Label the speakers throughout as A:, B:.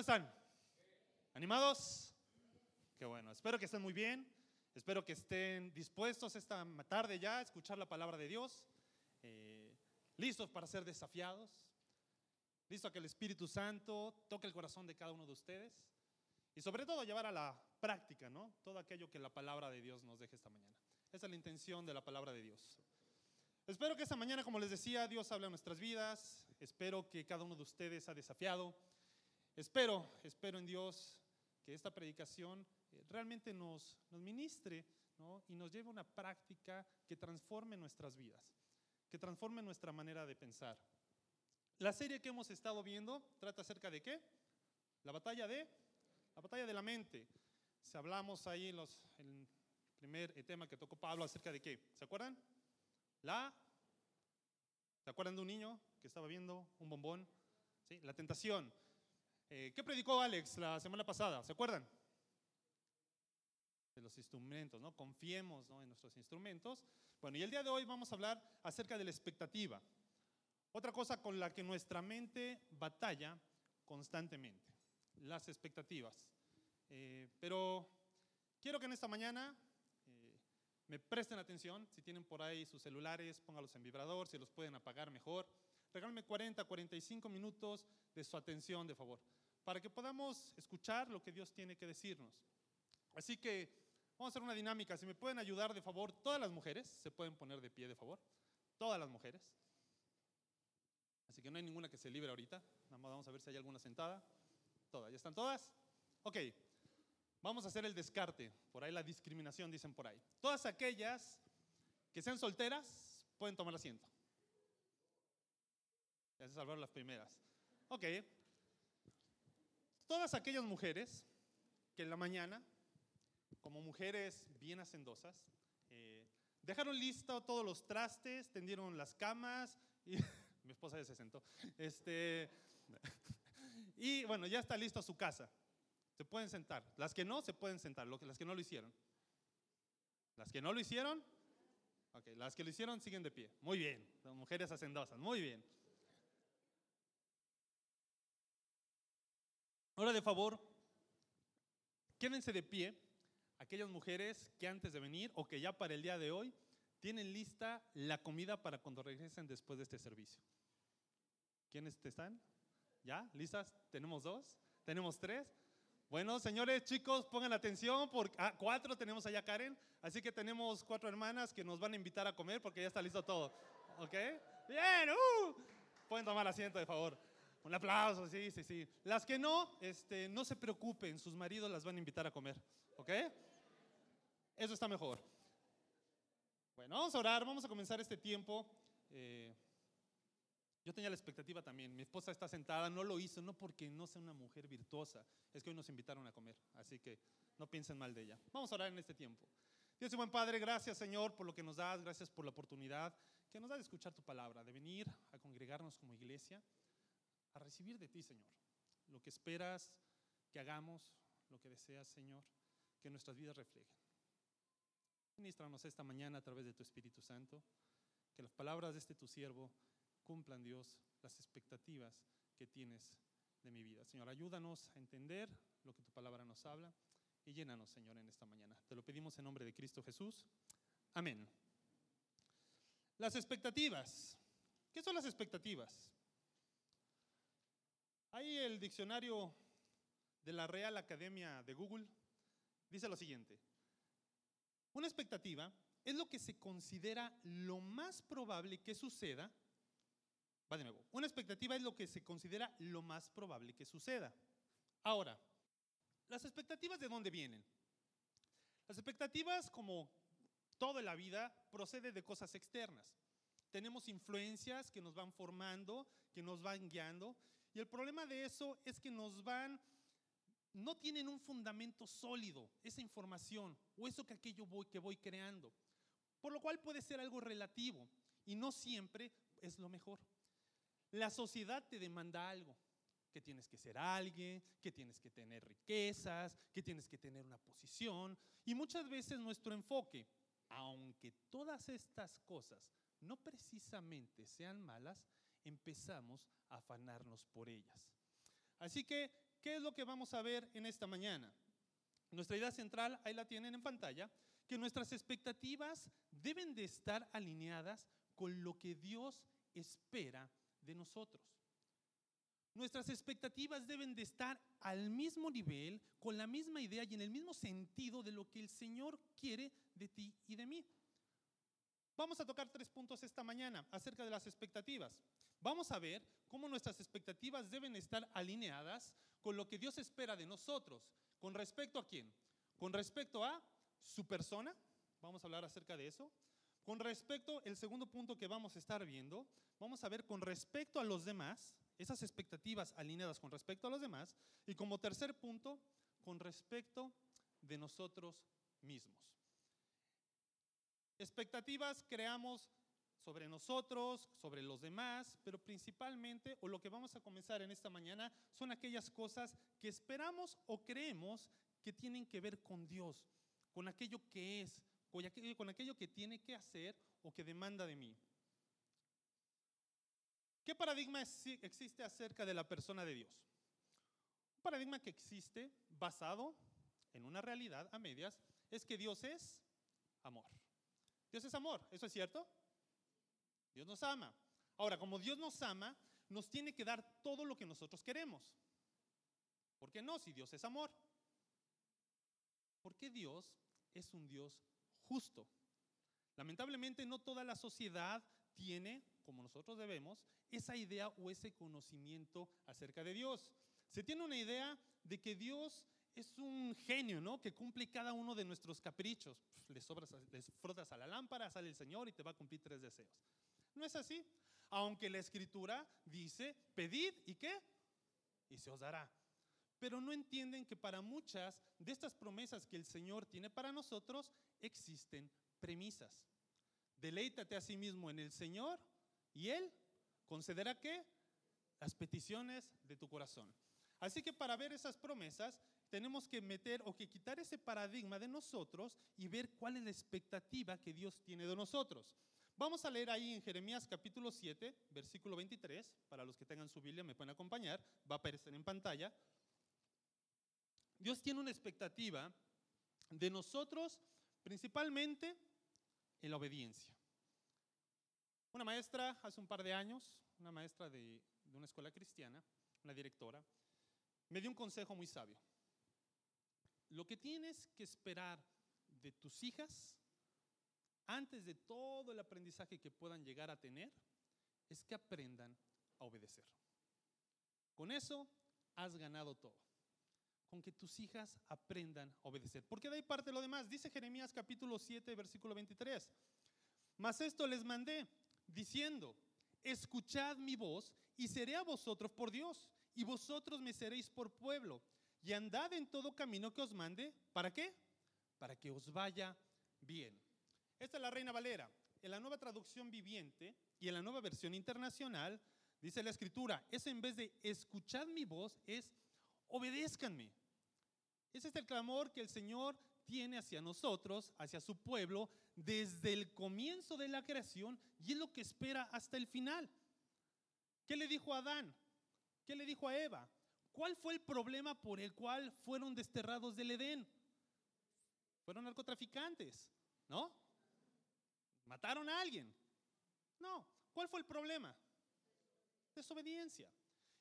A: ¿Cómo están? ¿Animados? Qué bueno, espero que estén muy bien, espero que estén dispuestos esta tarde ya a escuchar la palabra de Dios, eh, listos para ser desafiados, listos a que el Espíritu Santo toque el corazón de cada uno de ustedes y sobre todo llevar a la práctica, ¿no? Todo aquello que la palabra de Dios nos deje esta mañana. Esa es la intención de la palabra de Dios. Espero que esta mañana, como les decía, Dios hable a nuestras vidas. Espero que cada uno de ustedes ha desafiado. Espero, espero en Dios que esta predicación eh, realmente nos, nos ministre y nos lleve a una práctica que transforme nuestras vidas, que transforme nuestra manera de pensar. La serie que hemos estado viendo trata acerca de qué? La batalla de la batalla de la mente. Si hablamos ahí en, los, el primer tema que tocó Pablo acerca de qué, ¿se acuerdan? La, ¿se acuerdan de un niño que estaba viendo un bombón? ¿Sí? La tentación. Eh, ¿Qué predicó Alex la semana pasada? ¿Se acuerdan? De los instrumentos, ¿no? Confiemos en nuestros instrumentos. Bueno, y el día de hoy vamos a hablar acerca de la expectativa. Otra cosa con la que nuestra mente batalla constantemente las expectativas. Eh, pero quiero que en esta mañana eh, me presten atención. Si tienen por ahí sus celulares, póngalos en vibrador. Si los pueden apagar, mejor. Regálenme 40, 45 minutos de su atención, de favor, para que podamos escuchar lo que Dios tiene que decirnos. Así que vamos a hacer una dinámica. Si me pueden ayudar, de favor, todas las mujeres se pueden poner de pie, de favor. Todas las mujeres. Así que no hay ninguna que se libre ahorita. Nada más vamos a ver si hay alguna sentada. Todas, ¿ya están todas? Ok, vamos a hacer el descarte. Por ahí la discriminación, dicen por ahí. Todas aquellas que sean solteras pueden tomar asiento. Ya se salvaron las primeras. Ok. Todas aquellas mujeres que en la mañana, como mujeres bien hacendosas, eh, dejaron listo todos los trastes, tendieron las camas y mi esposa ya se sentó. Este, y bueno, ya está listo su casa. Se pueden sentar. Las que no, se pueden sentar. Las que no lo hicieron. Las que no lo hicieron, ok. Las que lo hicieron siguen de pie. Muy bien. Las mujeres hacendosas. Muy bien. Ahora de favor, quédense de pie aquellas mujeres que antes de venir o que ya para el día de hoy tienen lista la comida para cuando regresen después de este servicio. ¿Quiénes están? ¿Ya? ¿Listas? ¿Tenemos dos? ¿Tenemos tres? Bueno, señores, chicos, pongan atención, porque ah, cuatro tenemos allá Karen, así que tenemos cuatro hermanas que nos van a invitar a comer porque ya está listo todo. ¿Ok? Bien, uh. Pueden tomar asiento, de favor. Un aplauso, sí, sí, sí. Las que no, este, no se preocupen, sus maridos las van a invitar a comer. ¿Ok? Eso está mejor. Bueno, vamos a orar, vamos a comenzar este tiempo. Eh, yo tenía la expectativa también. Mi esposa está sentada, no lo hizo, no porque no sea una mujer virtuosa, es que hoy nos invitaron a comer, así que no piensen mal de ella. Vamos a orar en este tiempo. Dios y buen Padre, gracias Señor por lo que nos das, gracias por la oportunidad que nos da de escuchar tu palabra, de venir a congregarnos como iglesia, a recibir de ti, Señor, lo que esperas que hagamos, lo que deseas, Señor, que nuestras vidas reflejen. Ministranos esta mañana a través de tu Espíritu Santo, que las palabras de este tu siervo cumplan, Dios, las expectativas que tienes de mi vida. Señor, ayúdanos a entender lo que tu palabra nos habla y llénanos, Señor, en esta mañana. Te lo pedimos en nombre de Cristo Jesús. Amén. Las expectativas. ¿Qué son las expectativas? Ahí el diccionario de la Real Academia de Google dice lo siguiente. Una expectativa es lo que se considera lo más probable que suceda Va de nuevo. Una expectativa es lo que se considera lo más probable que suceda. Ahora, ¿las expectativas de dónde vienen? Las expectativas, como toda la vida, procede de cosas externas. Tenemos influencias que nos van formando, que nos van guiando, y el problema de eso es que nos van, no tienen un fundamento sólido, esa información, o eso que aquello voy, que voy creando. Por lo cual puede ser algo relativo, y no siempre es lo mejor. La sociedad te demanda algo, que tienes que ser alguien, que tienes que tener riquezas, que tienes que tener una posición. Y muchas veces nuestro enfoque, aunque todas estas cosas no precisamente sean malas, empezamos a afanarnos por ellas. Así que ¿qué es lo que vamos a ver en esta mañana? Nuestra idea central, ahí la tienen en pantalla, que nuestras expectativas deben de estar alineadas con lo que Dios espera de nosotros. Nuestras expectativas deben de estar al mismo nivel, con la misma idea y en el mismo sentido de lo que el Señor quiere de ti y de mí. Vamos a tocar tres puntos esta mañana acerca de las expectativas. Vamos a ver cómo nuestras expectativas deben estar alineadas con lo que Dios espera de nosotros. ¿Con respecto a quién? Con respecto a su persona. Vamos a hablar acerca de eso. Con respecto, el segundo punto que vamos a estar viendo, vamos a ver con respecto a los demás, esas expectativas alineadas con respecto a los demás. Y como tercer punto, con respecto de nosotros mismos. Expectativas creamos sobre nosotros, sobre los demás, pero principalmente, o lo que vamos a comenzar en esta mañana, son aquellas cosas que esperamos o creemos que tienen que ver con Dios, con aquello que es, con aquello que tiene que hacer o que demanda de mí. ¿Qué paradigma existe acerca de la persona de Dios? Un paradigma que existe basado en una realidad a medias es que Dios es amor. Dios es amor, ¿eso es cierto? Dios nos ama. Ahora, como Dios nos ama, nos tiene que dar todo lo que nosotros queremos. ¿Por qué no? Si Dios es amor. Porque Dios es un Dios justo. Lamentablemente no toda la sociedad tiene, como nosotros debemos, esa idea o ese conocimiento acerca de Dios. Se tiene una idea de que Dios es un genio, ¿no? Que cumple cada uno de nuestros caprichos. Les, sobras, les frotas a la lámpara, sale el Señor y te va a cumplir tres deseos. No es así. Aunque la escritura dice, pedid y qué? Y se os dará. Pero no entienden que para muchas de estas promesas que el Señor tiene para nosotros existen premisas. Deleítate a sí mismo en el Señor y Él concederá qué? Las peticiones de tu corazón. Así que para ver esas promesas tenemos que meter o que quitar ese paradigma de nosotros y ver cuál es la expectativa que Dios tiene de nosotros. Vamos a leer ahí en Jeremías capítulo 7, versículo 23. Para los que tengan su Biblia me pueden acompañar. Va a aparecer en pantalla. Dios tiene una expectativa de nosotros principalmente en la obediencia. Una maestra hace un par de años, una maestra de, de una escuela cristiana, una directora, me dio un consejo muy sabio. Lo que tienes que esperar de tus hijas antes de todo el aprendizaje que puedan llegar a tener, es que aprendan a obedecer. Con eso has ganado todo. Con que tus hijas aprendan a obedecer. Porque de ahí parte lo demás. Dice Jeremías capítulo 7, versículo 23. Mas esto les mandé diciendo, escuchad mi voz y seré a vosotros por Dios y vosotros me seréis por pueblo. Y andad en todo camino que os mande. ¿Para qué? Para que os vaya bien. Esta es la Reina Valera. En la nueva traducción viviente y en la nueva versión internacional, dice la escritura, es en vez de escuchad mi voz, es obedézcanme. Ese es el clamor que el Señor tiene hacia nosotros, hacia su pueblo, desde el comienzo de la creación y es lo que espera hasta el final. ¿Qué le dijo a Adán? ¿Qué le dijo a Eva? ¿Cuál fue el problema por el cual fueron desterrados del Edén? Fueron narcotraficantes, ¿no? ¿Mataron a alguien? No. ¿Cuál fue el problema? Desobediencia.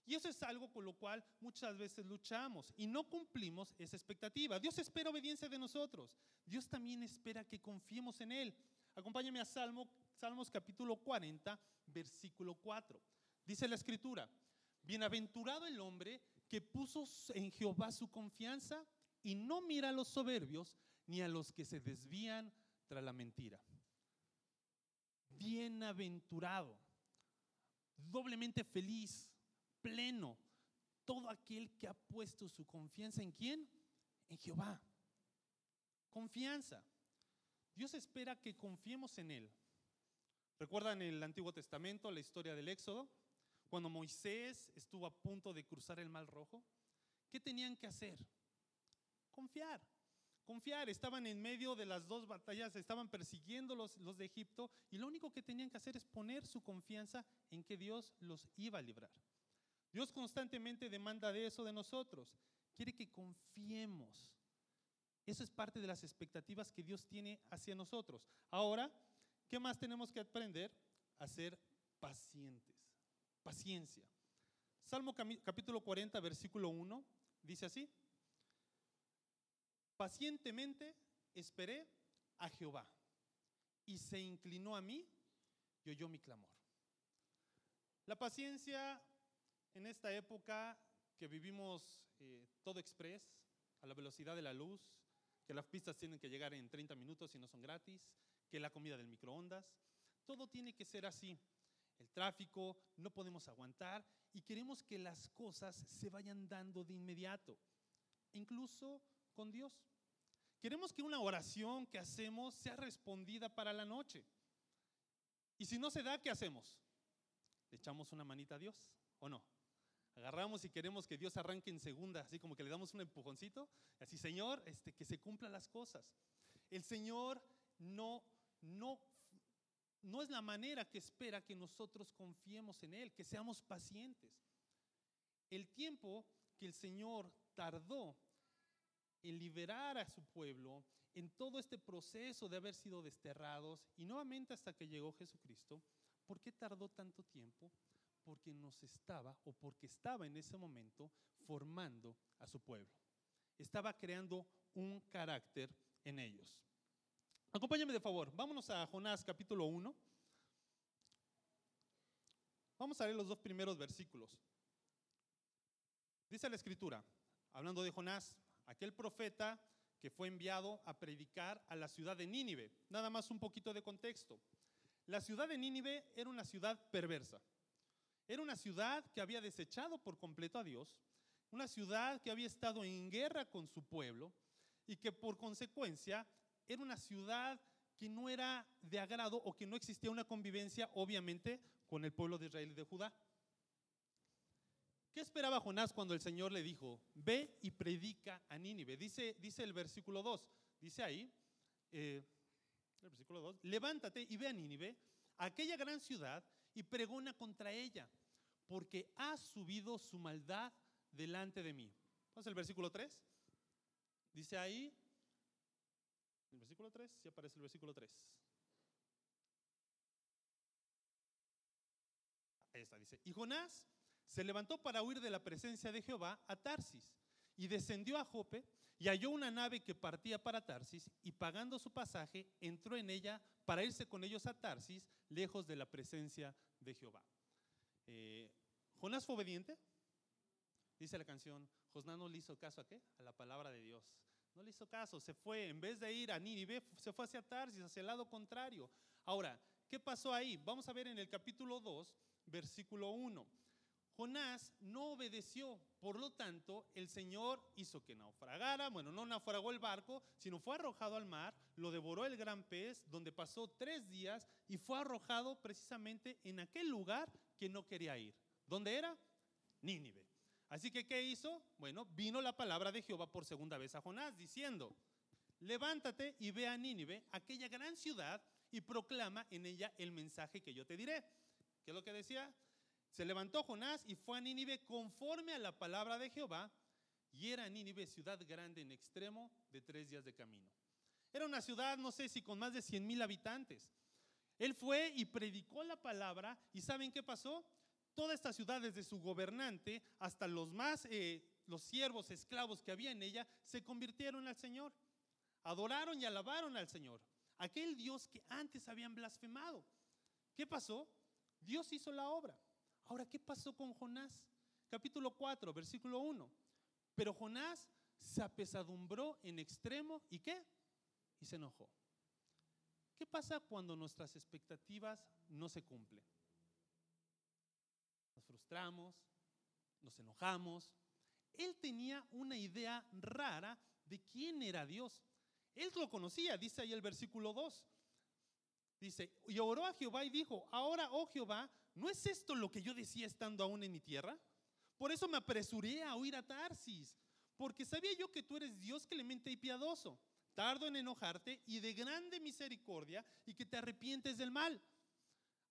A: Y eso es algo con lo cual muchas veces luchamos y no cumplimos esa expectativa. Dios espera obediencia de nosotros. Dios también espera que confiemos en Él. Acompáñame a Salmo, Salmos capítulo 40, versículo 4. Dice la escritura, bienaventurado el hombre que puso en Jehová su confianza y no mira a los soberbios ni a los que se desvían tras la mentira bienaventurado, doblemente feliz, pleno, todo aquel que ha puesto su confianza en quién? En Jehová. Confianza. Dios espera que confiemos en Él. ¿Recuerdan el Antiguo Testamento la historia del Éxodo? Cuando Moisés estuvo a punto de cruzar el Mar Rojo, ¿qué tenían que hacer? Confiar confiar. Estaban en medio de las dos batallas, estaban persiguiendo los, los de Egipto y lo único que tenían que hacer es poner su confianza en que Dios los iba a librar. Dios constantemente demanda de eso de nosotros. Quiere que confiemos. Eso es parte de las expectativas que Dios tiene hacia nosotros. Ahora, ¿qué más tenemos que aprender? A ser pacientes. Paciencia. Salmo capítulo 40, versículo 1, dice así. Pacientemente esperé a Jehová y se inclinó a mí y oyó mi clamor. La paciencia en esta época que vivimos eh, todo express, a la velocidad de la luz, que las pistas tienen que llegar en 30 minutos y no son gratis, que la comida del microondas, todo tiene que ser así. El tráfico, no podemos aguantar y queremos que las cosas se vayan dando de inmediato, incluso con Dios. Queremos que una oración que hacemos sea respondida para la noche. Y si no se da, ¿qué hacemos? ¿Le echamos una manita a Dios o no? Agarramos y queremos que Dios arranque en segunda, así como que le damos un empujoncito, así, Señor, este, que se cumplan las cosas. El Señor no, no, no es la manera que espera que nosotros confiemos en Él, que seamos pacientes. El tiempo que el Señor tardó en liberar a su pueblo en todo este proceso de haber sido desterrados y nuevamente hasta que llegó Jesucristo, ¿por qué tardó tanto tiempo? Porque nos estaba o porque estaba en ese momento formando a su pueblo. Estaba creando un carácter en ellos. Acompáñame de favor, vámonos a Jonás capítulo 1. Vamos a leer los dos primeros versículos. Dice la escritura, hablando de Jonás, aquel profeta que fue enviado a predicar a la ciudad de Nínive. Nada más un poquito de contexto. La ciudad de Nínive era una ciudad perversa. Era una ciudad que había desechado por completo a Dios, una ciudad que había estado en guerra con su pueblo y que por consecuencia era una ciudad que no era de agrado o que no existía una convivencia, obviamente, con el pueblo de Israel y de Judá. ¿Qué esperaba Jonás cuando el Señor le dijo, ve y predica a Nínive? Dice, dice el versículo 2, dice ahí, eh, el versículo 2, levántate y ve a Nínive, aquella gran ciudad, y pregona contra ella, porque ha subido su maldad delante de mí. Vamos el versículo 3. Dice ahí, el versículo 3, si aparece el versículo 3. Ahí está, dice, y Jonás se levantó para huir de la presencia de Jehová a Tarsis y descendió a Jope y halló una nave que partía para Tarsis y pagando su pasaje entró en ella para irse con ellos a Tarsis lejos de la presencia de Jehová. Eh, Jonás fue obediente. Dice la canción, Jonás no le hizo caso a qué? A la palabra de Dios. No le hizo caso, se fue, en vez de ir a Nínive, se fue hacia Tarsis, hacia el lado contrario. Ahora, ¿qué pasó ahí? Vamos a ver en el capítulo 2, versículo 1. Jonás no obedeció, por lo tanto, el Señor hizo que naufragara, bueno, no naufragó el barco, sino fue arrojado al mar, lo devoró el gran pez, donde pasó tres días y fue arrojado precisamente en aquel lugar que no quería ir. ¿Dónde era? Nínive. Así que, ¿qué hizo? Bueno, vino la palabra de Jehová por segunda vez a Jonás, diciendo, levántate y ve a Nínive, aquella gran ciudad, y proclama en ella el mensaje que yo te diré. ¿Qué es lo que decía? Se levantó Jonás y fue a Nínive conforme a la palabra de Jehová, y era Nínive ciudad grande en extremo de tres días de camino. Era una ciudad, no sé si con más de 100 mil habitantes. Él fue y predicó la palabra, y ¿saben qué pasó? Toda esta ciudad, desde su gobernante hasta los más, eh, los siervos, esclavos que había en ella, se convirtieron al Señor. Adoraron y alabaron al Señor, aquel Dios que antes habían blasfemado. ¿Qué pasó? Dios hizo la obra. Ahora, ¿qué pasó con Jonás? Capítulo 4, versículo 1. Pero Jonás se apesadumbró en extremo y qué? Y se enojó. ¿Qué pasa cuando nuestras expectativas no se cumplen? Nos frustramos, nos enojamos. Él tenía una idea rara de quién era Dios. Él lo conocía, dice ahí el versículo 2. Dice, y oró a Jehová y dijo, ahora, oh Jehová, ¿no es esto lo que yo decía estando aún en mi tierra? Por eso me apresuré a huir a Tarsis, porque sabía yo que tú eres Dios clemente y piadoso, tardo en enojarte y de grande misericordia y que te arrepientes del mal.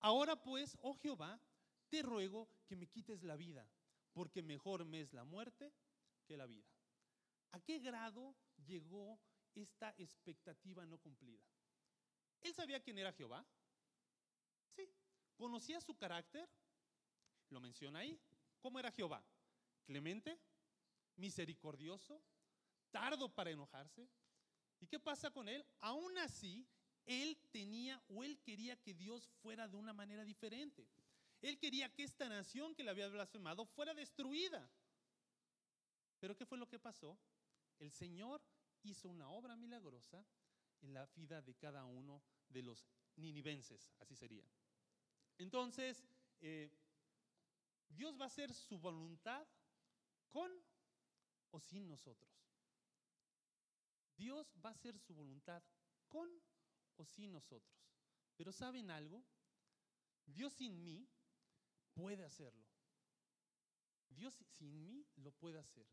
A: Ahora pues, oh Jehová, te ruego que me quites la vida, porque mejor me es la muerte que la vida. ¿A qué grado llegó esta expectativa no cumplida? ¿Él sabía quién era Jehová? ¿Conocía su carácter? Lo menciona ahí. ¿Cómo era Jehová? Clemente, misericordioso, tardo para enojarse. ¿Y qué pasa con él? Aún así, él tenía o él quería que Dios fuera de una manera diferente. Él quería que esta nación que le había blasfemado fuera destruida. Pero ¿qué fue lo que pasó? El Señor hizo una obra milagrosa en la vida de cada uno de los ninivenses, así sería. Entonces, eh, Dios va a hacer su voluntad con o sin nosotros. Dios va a hacer su voluntad con o sin nosotros. Pero ¿saben algo? Dios sin mí puede hacerlo. Dios sin mí lo puede hacer.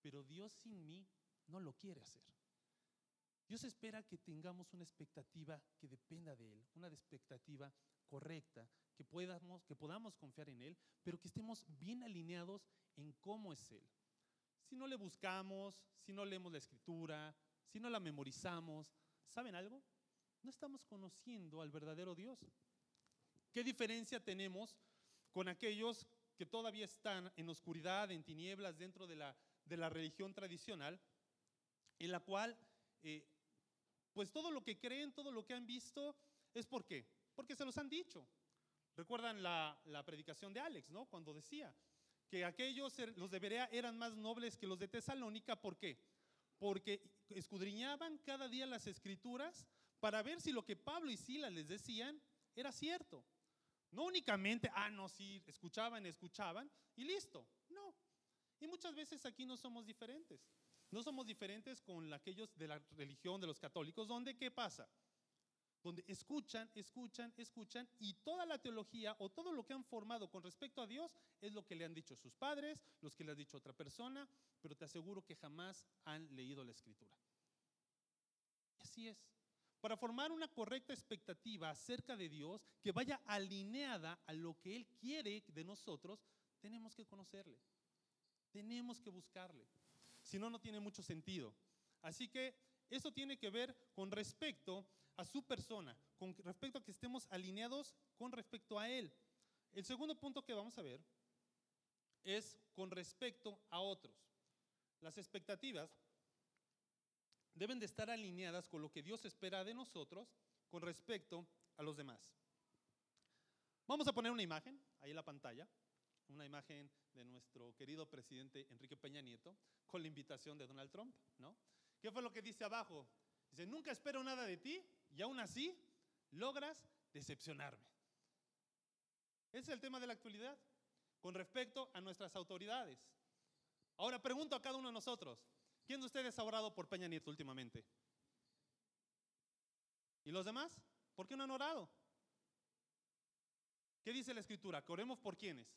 A: Pero Dios sin mí no lo quiere hacer. Dios espera que tengamos una expectativa que dependa de Él, una expectativa correcta, que podamos, que podamos confiar en Él, pero que estemos bien alineados en cómo es Él. Si no le buscamos, si no leemos la escritura, si no la memorizamos, ¿saben algo? No estamos conociendo al verdadero Dios. ¿Qué diferencia tenemos con aquellos que todavía están en oscuridad, en tinieblas dentro de la, de la religión tradicional, en la cual, eh, pues todo lo que creen, todo lo que han visto, es por qué? Porque se los han dicho. Recuerdan la, la predicación de Alex, ¿no? Cuando decía que aquellos, er, los de Berea, eran más nobles que los de Tesalónica, ¿por qué? Porque escudriñaban cada día las escrituras para ver si lo que Pablo y Silas les decían era cierto. No únicamente, ah, no, sí, escuchaban, escuchaban y listo. No. Y muchas veces aquí no somos diferentes. No somos diferentes con aquellos de la religión de los católicos, donde ¿qué pasa? Donde escuchan, escuchan, escuchan y toda la teología o todo lo que han formado con respecto a Dios es lo que le han dicho sus padres, los que le ha dicho otra persona, pero te aseguro que jamás han leído la escritura. Así es. Para formar una correcta expectativa acerca de Dios que vaya alineada a lo que Él quiere de nosotros, tenemos que conocerle. Tenemos que buscarle. Si no, no tiene mucho sentido. Así que eso tiene que ver con respecto a su persona, con respecto a que estemos alineados con respecto a Él. El segundo punto que vamos a ver es con respecto a otros. Las expectativas deben de estar alineadas con lo que Dios espera de nosotros con respecto a los demás. Vamos a poner una imagen ahí en la pantalla, una imagen de nuestro querido presidente Enrique Peña Nieto con la invitación de Donald Trump, ¿no? ¿Qué fue lo que dice abajo? Dice, nunca espero nada de ti y aún así logras decepcionarme. Ese es el tema de la actualidad con respecto a nuestras autoridades. Ahora pregunto a cada uno de nosotros, ¿quién de ustedes ha orado por Peña Nieto últimamente? ¿Y los demás? ¿Por qué no han orado? ¿Qué dice la escritura? Que oremos por quiénes?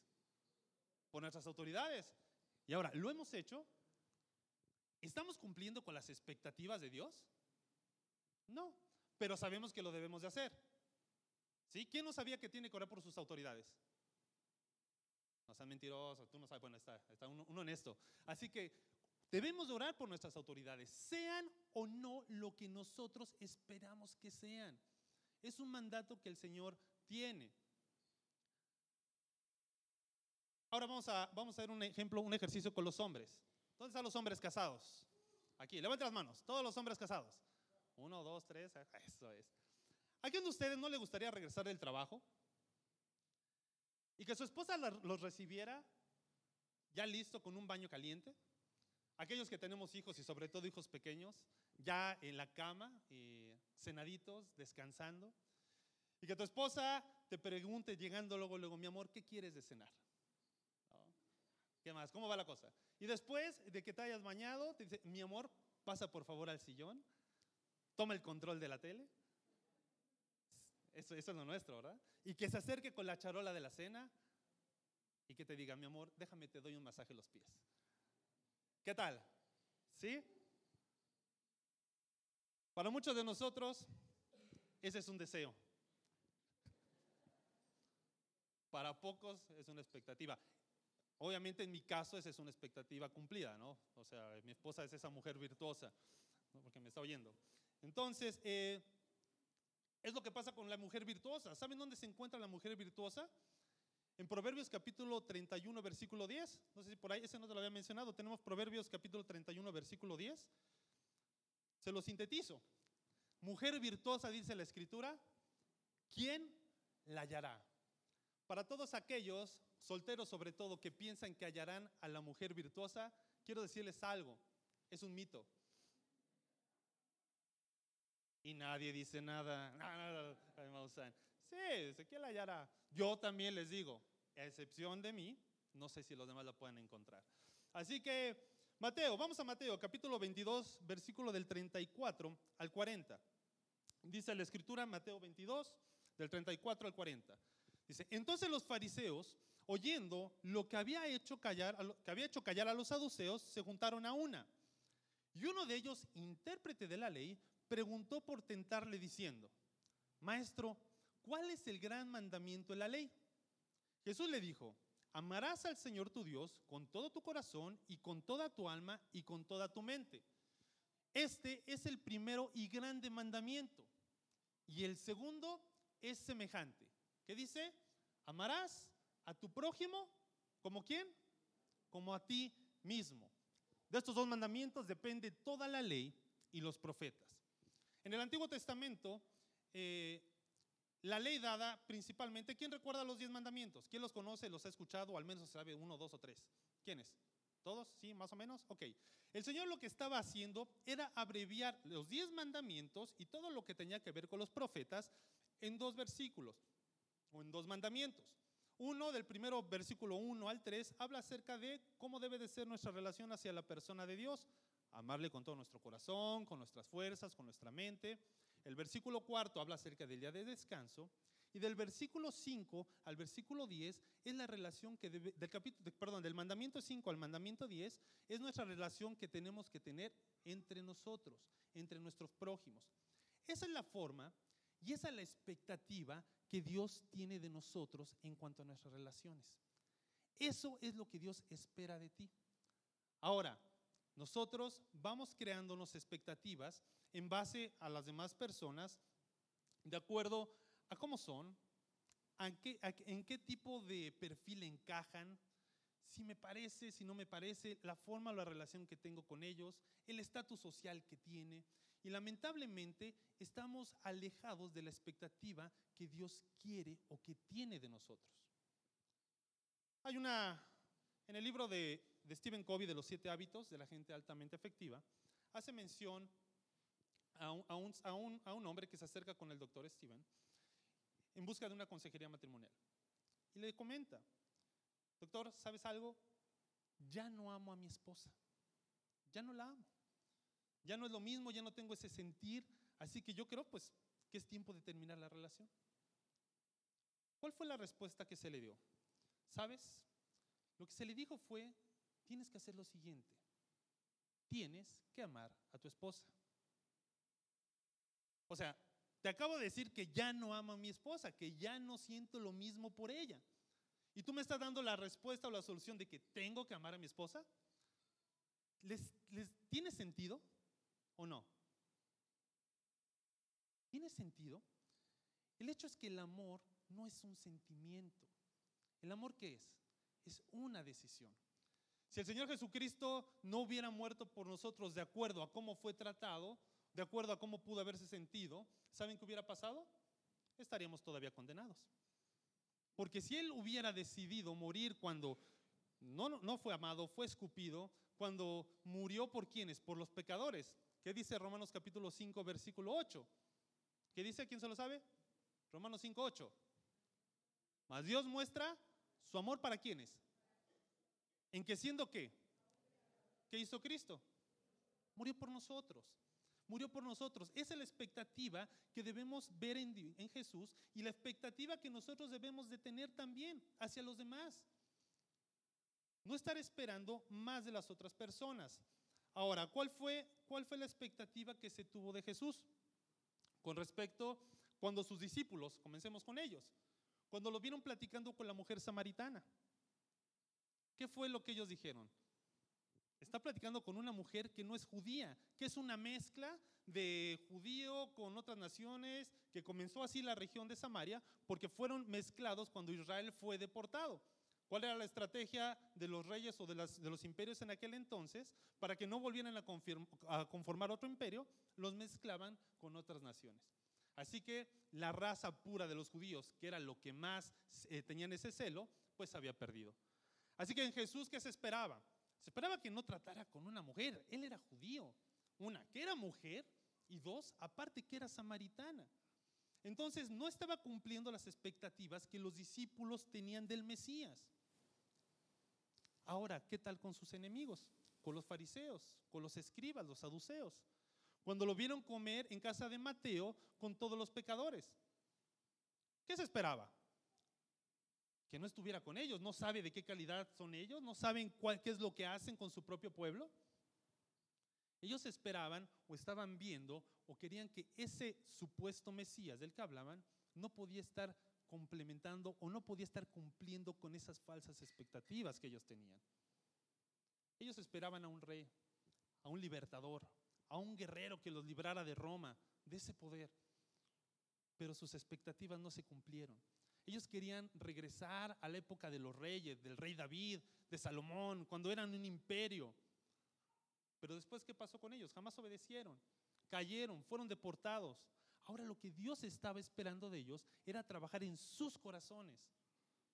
A: Por nuestras autoridades. Y ahora, ¿lo hemos hecho? ¿Estamos cumpliendo con las expectativas de Dios? No pero sabemos que lo debemos de hacer. ¿Sí? ¿Quién no sabía que tiene que orar por sus autoridades? No sean mentirosos, tú no sabes, bueno, está, está uno, uno honesto. Así que debemos de orar por nuestras autoridades, sean o no lo que nosotros esperamos que sean. Es un mandato que el Señor tiene. Ahora vamos a, vamos a ver un ejemplo, un ejercicio con los hombres. ¿Dónde están los hombres casados? Aquí, levanten las manos, todos los hombres casados. Uno, dos, tres, eso es. ¿A quién de ustedes no le gustaría regresar del trabajo? Y que su esposa los recibiera ya listo con un baño caliente. Aquellos que tenemos hijos y sobre todo hijos pequeños, ya en la cama, eh, cenaditos, descansando. Y que tu esposa te pregunte llegando luego, luego, mi amor, ¿qué quieres de cenar? ¿Qué más? ¿Cómo va la cosa? Y después de que te hayas bañado, te dice, mi amor, pasa por favor al sillón toma el control de la tele. Eso, eso es lo nuestro, ¿verdad? Y que se acerque con la charola de la cena y que te diga, mi amor, déjame, te doy un masaje en los pies. ¿Qué tal? ¿Sí? Para muchos de nosotros, ese es un deseo. Para pocos es una expectativa. Obviamente en mi caso esa es una expectativa cumplida, ¿no? O sea, mi esposa es esa mujer virtuosa, ¿no? porque me está oyendo. Entonces, eh, es lo que pasa con la mujer virtuosa. ¿Saben dónde se encuentra la mujer virtuosa? En Proverbios capítulo 31, versículo 10. No sé si por ahí, ese no te lo había mencionado. Tenemos Proverbios capítulo 31, versículo 10. Se lo sintetizo. Mujer virtuosa, dice la escritura, ¿quién la hallará? Para todos aquellos, solteros sobre todo, que piensan que hallarán a la mujer virtuosa, quiero decirles algo, es un mito. Y nadie dice nada. No, sí, ¿quién la hallará? Yo también les digo, a excepción de mí, no sé si los demás la pueden encontrar. Así que, Mateo, vamos a Mateo, capítulo 22, versículo del 34 al 40. Dice la escritura, Mateo 22, del 34 al 40. Dice, entonces los fariseos, oyendo lo que había hecho callar, que había hecho callar a los saduceos, se juntaron a una. Y uno de ellos, intérprete de la ley, preguntó por tentarle diciendo, Maestro, ¿cuál es el gran mandamiento de la ley? Jesús le dijo, amarás al Señor tu Dios con todo tu corazón y con toda tu alma y con toda tu mente. Este es el primero y grande mandamiento. Y el segundo es semejante. ¿Qué dice? Amarás a tu prójimo como quién? Como a ti mismo. De estos dos mandamientos depende toda la ley y los profetas. En el Antiguo Testamento, eh, la ley dada principalmente, ¿quién recuerda los diez mandamientos? ¿Quién los conoce, los ha escuchado, o al menos sabe uno, dos o tres? ¿Quiénes? ¿Todos? ¿Sí? ¿Más o menos? Ok. El Señor lo que estaba haciendo era abreviar los diez mandamientos y todo lo que tenía que ver con los profetas en dos versículos o en dos mandamientos. Uno, del primero versículo 1 al 3, habla acerca de cómo debe de ser nuestra relación hacia la persona de Dios amarle con todo nuestro corazón, con nuestras fuerzas, con nuestra mente. El versículo cuarto habla acerca del día de descanso. Y del versículo 5 al versículo 10 es la relación que del capítulo, perdón, del mandamiento 5 al mandamiento 10 es nuestra relación que tenemos que tener entre nosotros, entre nuestros prójimos. Esa es la forma y esa es la expectativa que Dios tiene de nosotros en cuanto a nuestras relaciones. Eso es lo que Dios espera de ti. Ahora, nosotros vamos creándonos expectativas en base a las demás personas, de acuerdo a cómo son, en qué tipo de perfil encajan, si me parece, si no me parece, la forma o la relación que tengo con ellos, el estatus social que tiene. Y lamentablemente estamos alejados de la expectativa que Dios quiere o que tiene de nosotros. Hay una, en el libro de de Stephen Covey de los siete hábitos de la gente altamente efectiva, hace mención a un, hombre que se acerca con el doctor Steven en busca de una consejería matrimonial. Y le comenta, doctor, ¿sabes algo? Ya no amo a mi esposa, ya no la amo, ya no es lo mismo, ya no tengo ese sentir, así que yo creo pues que es tiempo de terminar la relación. ¿Cuál fue la respuesta que se le dio? ¿Sabes? Lo que se le dijo fue, tienes que hacer lo siguiente. Tienes que amar a tu esposa. O sea, te acabo de decir que ya no amo a mi esposa, que ya no siento lo mismo por ella. Y tú me estás dando la respuesta o la solución de que tengo que amar a mi esposa. ¿Les, tiene sentido o no? ¿Tiene sentido? El hecho es que el amor no es un sentimiento. ¿El amor qué es? Es una decisión. Si el Señor Jesucristo no hubiera muerto por nosotros de acuerdo a cómo fue tratado, de acuerdo a cómo pudo haberse sentido, ¿saben qué hubiera pasado? Estaríamos todavía condenados. Porque si Él hubiera decidido morir cuando no, fue amado, fue escupido, cuando murió por quienes? Por los pecadores. ¿Qué dice Romanos capítulo 5, versículo 8? ¿Qué dice? ¿Quién se lo sabe? Romanos 5, 8. Mas Dios muestra su amor para quienes? ¿En que siendo qué? ¿Qué hizo Cristo? Murió por nosotros. Murió por nosotros. Esa es la expectativa que debemos ver en, en, Jesús y la expectativa que nosotros debemos de tener también hacia los demás. No estar esperando más de las otras personas. Ahora, ¿cuál fue, cuál fue la expectativa que se tuvo de Jesús? Con respecto cuando sus discípulos, comencemos con ellos, cuando lo vieron platicando con la mujer samaritana. ¿Qué fue lo que ellos dijeron? Está platicando con una mujer que no es judía, que es una mezcla de judío con otras naciones, que comenzó así la región de Samaria, porque fueron mezclados cuando Israel fue deportado. ¿Cuál era la estrategia de los reyes o de, los imperios en aquel entonces? Para que no volvieran a, conformar otro imperio, los mezclaban con otras naciones. Así que la raza pura de los judíos, que era lo que más eh, tenían ese celo, pues había perdido. Así que en Jesús, ¿qué se esperaba? Se esperaba que no tratara con una mujer. Él era judío. Una, que era mujer. Y dos, aparte que era samaritana. Entonces no estaba cumpliendo las expectativas que los discípulos tenían del Mesías. Ahora, ¿qué tal con sus enemigos? Con los fariseos, con los escribas, los saduceos. Cuando lo vieron comer en casa de Mateo con todos los pecadores. ¿Qué se esperaba? Que no estuviera con ellos, no sabe de qué calidad son ellos, no saben cuál, qué es lo que hacen con su propio pueblo. Ellos esperaban o estaban viendo o querían que ese supuesto Mesías del que hablaban no podía estar complementando o no podía estar cumpliendo con esas falsas expectativas que ellos tenían. Ellos esperaban a un rey, a un libertador, a un guerrero que los librara de Roma, de ese poder. Pero sus expectativas no se cumplieron. Ellos querían regresar a la época de los reyes, del rey David, de Salomón, cuando eran un imperio. Pero después, ¿qué pasó con ellos? Jamás obedecieron, cayeron, fueron deportados. Ahora lo que Dios estaba esperando de ellos era trabajar en sus corazones.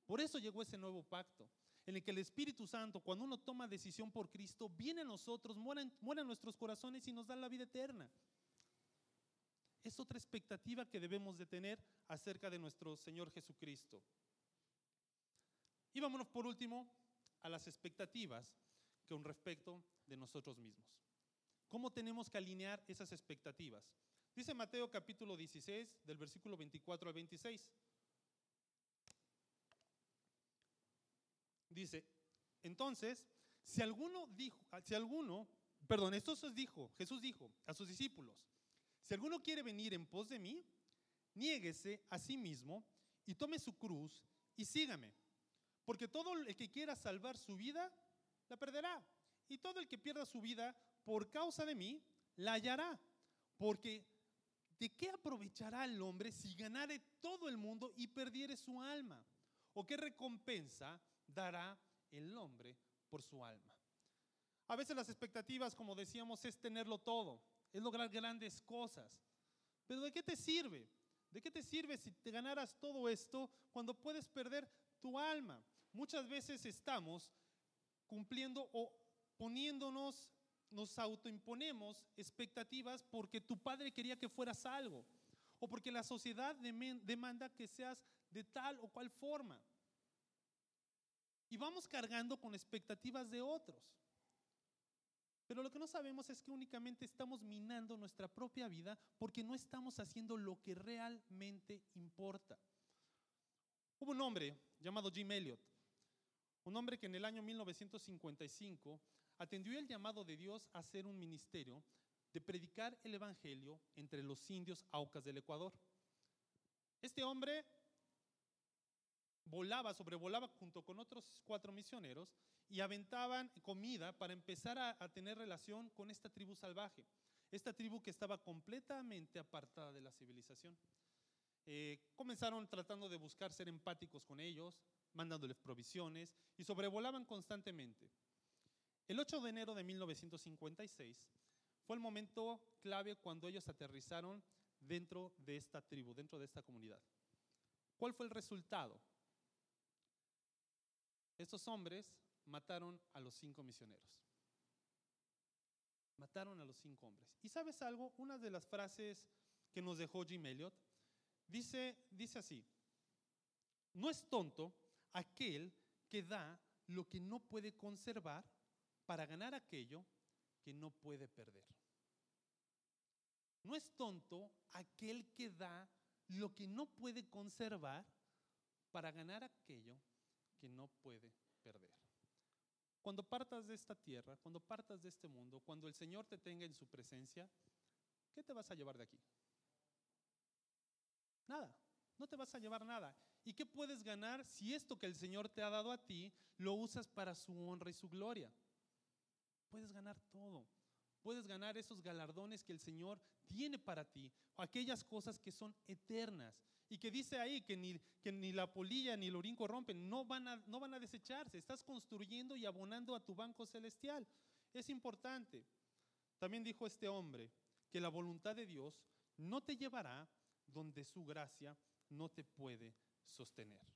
A: Por eso llegó ese nuevo pacto, en el que el Espíritu Santo, cuando uno toma decisión por Cristo, viene a nosotros, muere en, nuestros corazones y nos da la vida eterna. Es otra expectativa que debemos de tener acerca de nuestro Señor Jesucristo. Y vámonos por último a las expectativas con respecto de nosotros mismos. ¿Cómo tenemos que alinear esas expectativas? Dice Mateo capítulo 16, del versículo 24 al 26. Dice, entonces, si alguno dijo, si alguno, perdón, esto se dijo, Jesús dijo a sus discípulos, si alguno quiere venir en pos de mí, niéguese a sí mismo y tome su cruz y sígame. Porque todo el que quiera salvar su vida, la perderá. Y todo el que pierda su vida por causa de mí, la hallará. Porque ¿de qué aprovechará el hombre si ganare todo el mundo y perdiere su alma? ¿O qué recompensa dará el hombre por su alma? A veces las expectativas, como decíamos, es tenerlo todo, es lograr grandes cosas. Pero ¿de qué te sirve? ¿De qué te sirve si te ganaras todo esto cuando puedes perder tu alma? Muchas veces estamos cumpliendo o poniéndonos nos autoimponemos expectativas porque tu padre quería que fueras algo o porque la sociedad demanda que seas de tal o cual forma. Y vamos cargando con expectativas de otros. Pero lo que no sabemos es que únicamente estamos minando nuestra propia vida porque no estamos haciendo lo que realmente importa. Hubo un hombre llamado Jim Elliot, un hombre que en el año 1955 atendió el llamado de Dios a hacer un ministerio de predicar el Evangelio entre los indios aucas del Ecuador. Este hombre volaba, sobrevolaba junto con otros cuatro misioneros y aventaban comida para empezar a, tener relación con esta tribu salvaje, esta tribu que estaba completamente apartada de la civilización. Eh, comenzaron tratando de buscar ser empáticos con ellos, mandándoles provisiones y sobrevolaban constantemente. El 8 de enero de 1956 fue el momento clave cuando ellos aterrizaron dentro de esta tribu, dentro de esta comunidad. ¿Cuál fue el resultado? Estos hombres mataron a los cinco misioneros. Mataron a los cinco hombres. ¿Y sabes algo? Una de las frases que nos dejó Jim Elliot dice, dice así, no es tonto aquel que da lo que no puede conservar para ganar aquello que no puede perder. No es tonto aquel que da lo que no puede conservar para ganar aquello que no puede perder. Cuando partas de esta tierra, cuando partas de este mundo, cuando el Señor te tenga en su presencia, ¿qué te vas a llevar de aquí? Nada, no te vas a llevar nada. ¿Y qué puedes ganar si esto que el Señor te ha dado a ti lo usas para su honra y su gloria? Puedes ganar todo. Puedes ganar esos galardones que el Señor tiene para ti, aquellas cosas que son eternas y que dice ahí que ni, que ni la polilla ni el orín corrompen, no van, a, no van a desecharse. Estás construyendo y abonando a tu banco celestial. Es importante. También dijo este hombre que la voluntad de Dios no te llevará donde su gracia no te puede sostener.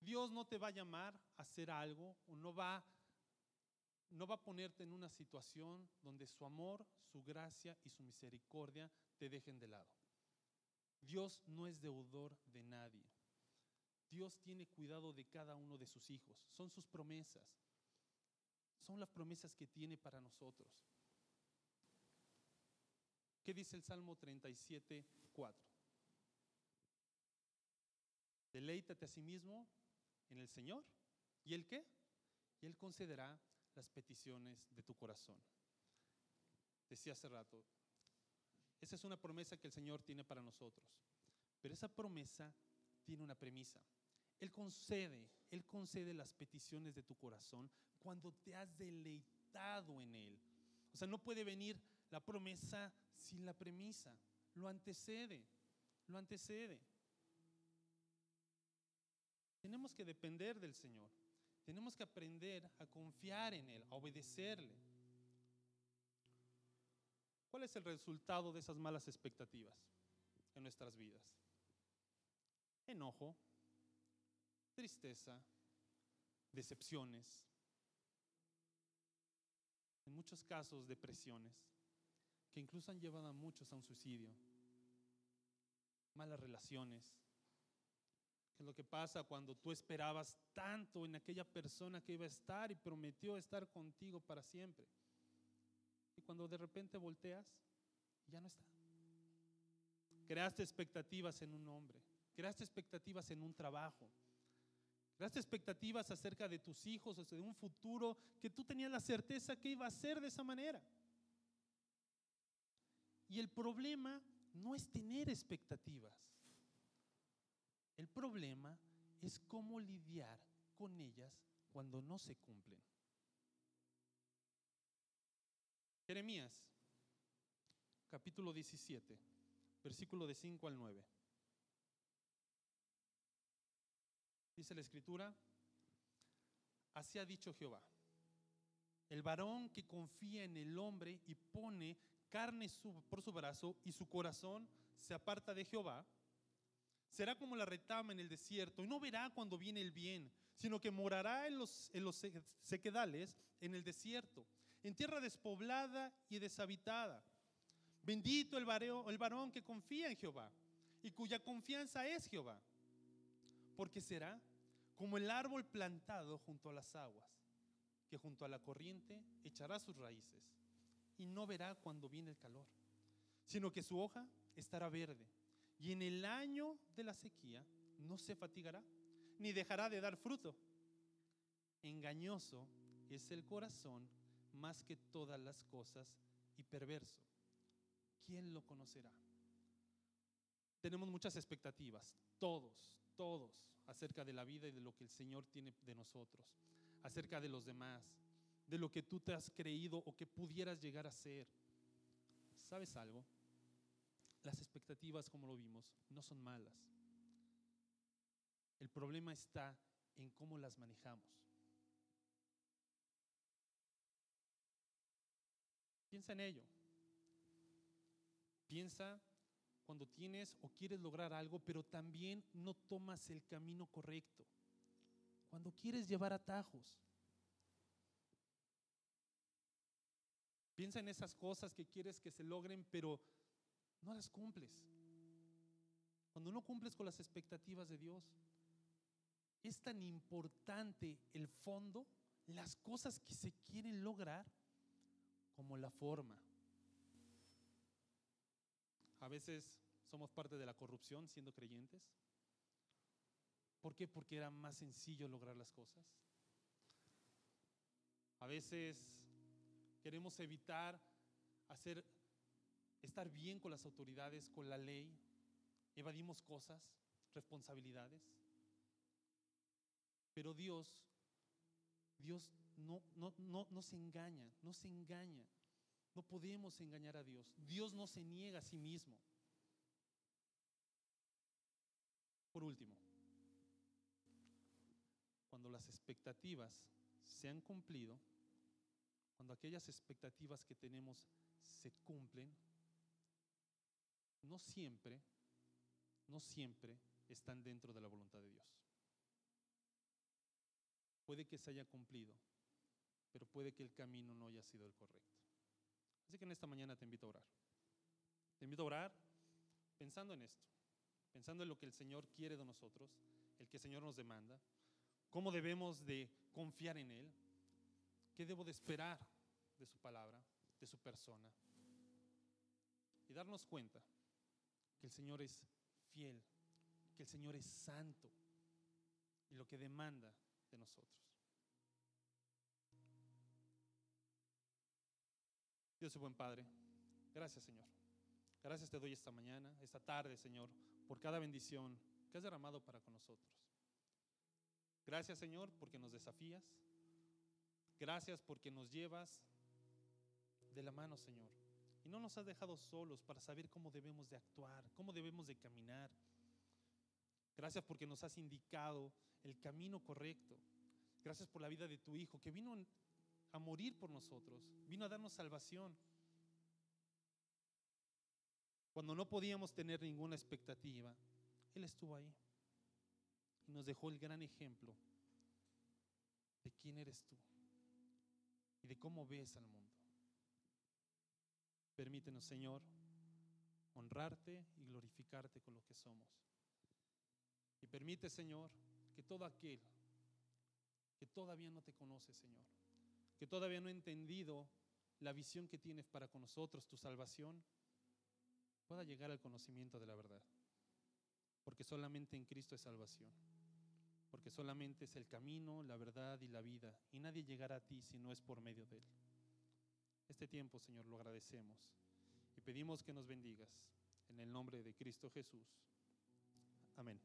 A: Dios no te va a llamar a hacer algo o no va, no va a ponerte en una situación donde su amor, su gracia y su misericordia te dejen de lado. Dios no es deudor de nadie. Dios tiene cuidado de cada uno de sus hijos. Son sus promesas. Son las promesas que tiene para nosotros. ¿Qué dice el Salmo 37, 4? Deleítate a sí mismo en el Señor. ¿Y el qué? Y Él concederá las peticiones de tu corazón. Decía hace rato, esa es una promesa que el Señor tiene para nosotros. Pero esa promesa tiene una premisa. Él concede, Él concede las peticiones de tu corazón cuando te has deleitado en Él. O sea, no puede venir la promesa sin la premisa. Lo antecede, lo antecede. Tenemos que depender del Señor. Tenemos que aprender a confiar en Él, a obedecerle. ¿Cuál es el resultado de esas malas expectativas en nuestras vidas? Enojo, tristeza, decepciones, en muchos casos depresiones, que incluso han llevado a muchos a un suicidio, malas relaciones, que es lo que pasa cuando tú esperabas tanto en aquella persona que iba a estar y prometió estar contigo para siempre. Y cuando de repente volteas, ya no está. Creaste expectativas en un hombre, creaste expectativas en un trabajo, creaste expectativas acerca de tus hijos, de un futuro que tú tenías la certeza que iba a ser de esa manera. Y el problema no es tener expectativas. El problema es cómo lidiar con ellas cuando no se cumplen. Jeremías, capítulo 17, versículo de 5 al 9. Dice la escritura, así ha dicho Jehová, el varón que confía en el hombre y pone carne por su brazo y su corazón se aparta de Jehová, será como la retama en el desierto y no verá cuando viene el bien, sino que morará en los, en los sequedales en el desierto en tierra despoblada y deshabitada. Bendito el, varón que confía en Jehová y cuya confianza es Jehová, porque será como el árbol plantado junto a las aguas, que junto a la corriente echará sus raíces y no verá cuando viene el calor, sino que su hoja estará verde y en el año de la sequía no se fatigará, ni dejará de dar fruto. Engañoso es el corazón más que todas las cosas y perverso. ¿Quién lo conocerá? Tenemos muchas expectativas, todos, todos, acerca de la vida y de lo que el Señor tiene de nosotros, acerca de los demás, de lo que tú te has creído o que pudieras llegar a ser. ¿Sabes algo? Las expectativas, como lo vimos, no son malas. El problema está en cómo las manejamos. Piensa en ello. Piensa cuando tienes o quieres lograr algo, pero también no tomas el camino correcto. Cuando quieres llevar atajos. Piensa en esas cosas que quieres que se logren, pero no las cumples. Cuando no cumples con las expectativas de Dios. Es tan importante el fondo, las cosas que se quieren lograr, como la forma. A veces somos parte de la corrupción siendo creyentes. ¿Por qué? Porque era más sencillo lograr las cosas. A veces queremos evitar hacer estar bien con las autoridades, con la ley, evadimos cosas, responsabilidades. Pero Dios, Dios no, no, no, no se engaña, no se engaña. No podemos engañar a Dios. Dios no se niega a sí mismo. Por último, cuando las expectativas se han cumplido, cuando aquellas expectativas que tenemos se cumplen, no siempre, no siempre están dentro de la voluntad de Dios. Puede que se haya cumplido, pero puede que el camino no haya sido el correcto. Así que en esta mañana te invito a orar. Te invito a orar pensando en esto, pensando en lo que el Señor quiere de nosotros, el que el Señor nos demanda, cómo debemos de confiar en Él, qué debo de esperar de su palabra, de su persona, y darnos cuenta que el Señor es fiel, que el Señor es santo y lo que demanda de nosotros. Dios es buen Padre. Gracias, Señor. Gracias te doy esta mañana, esta tarde, Señor, por cada bendición que has derramado para con nosotros. Gracias, Señor, porque nos desafías. Gracias porque nos llevas de la mano, Señor. Y no nos has dejado solos para saber cómo debemos de actuar, cómo debemos de caminar. Gracias porque nos has indicado el camino correcto. Gracias por la vida de tu Hijo que vino a morir por nosotros, vino a darnos salvación. Cuando no podíamos tener ninguna expectativa, Él estuvo ahí y nos dejó el gran ejemplo de quién eres tú y de cómo ves al mundo. Permítenos, Señor, honrarte y glorificarte con lo que somos. Y permite, Señor, que todo aquel que todavía no te conoce, Señor, que todavía no ha entendido la visión que tienes para con nosotros, tu salvación, pueda llegar al conocimiento de la verdad. Porque solamente en Cristo es salvación. Porque solamente es el camino, la verdad y la vida. Y nadie llegará a ti si no es por medio de Él. Este tiempo, Señor, lo agradecemos. Y pedimos que nos bendigas. En el nombre de Cristo Jesús. Amén.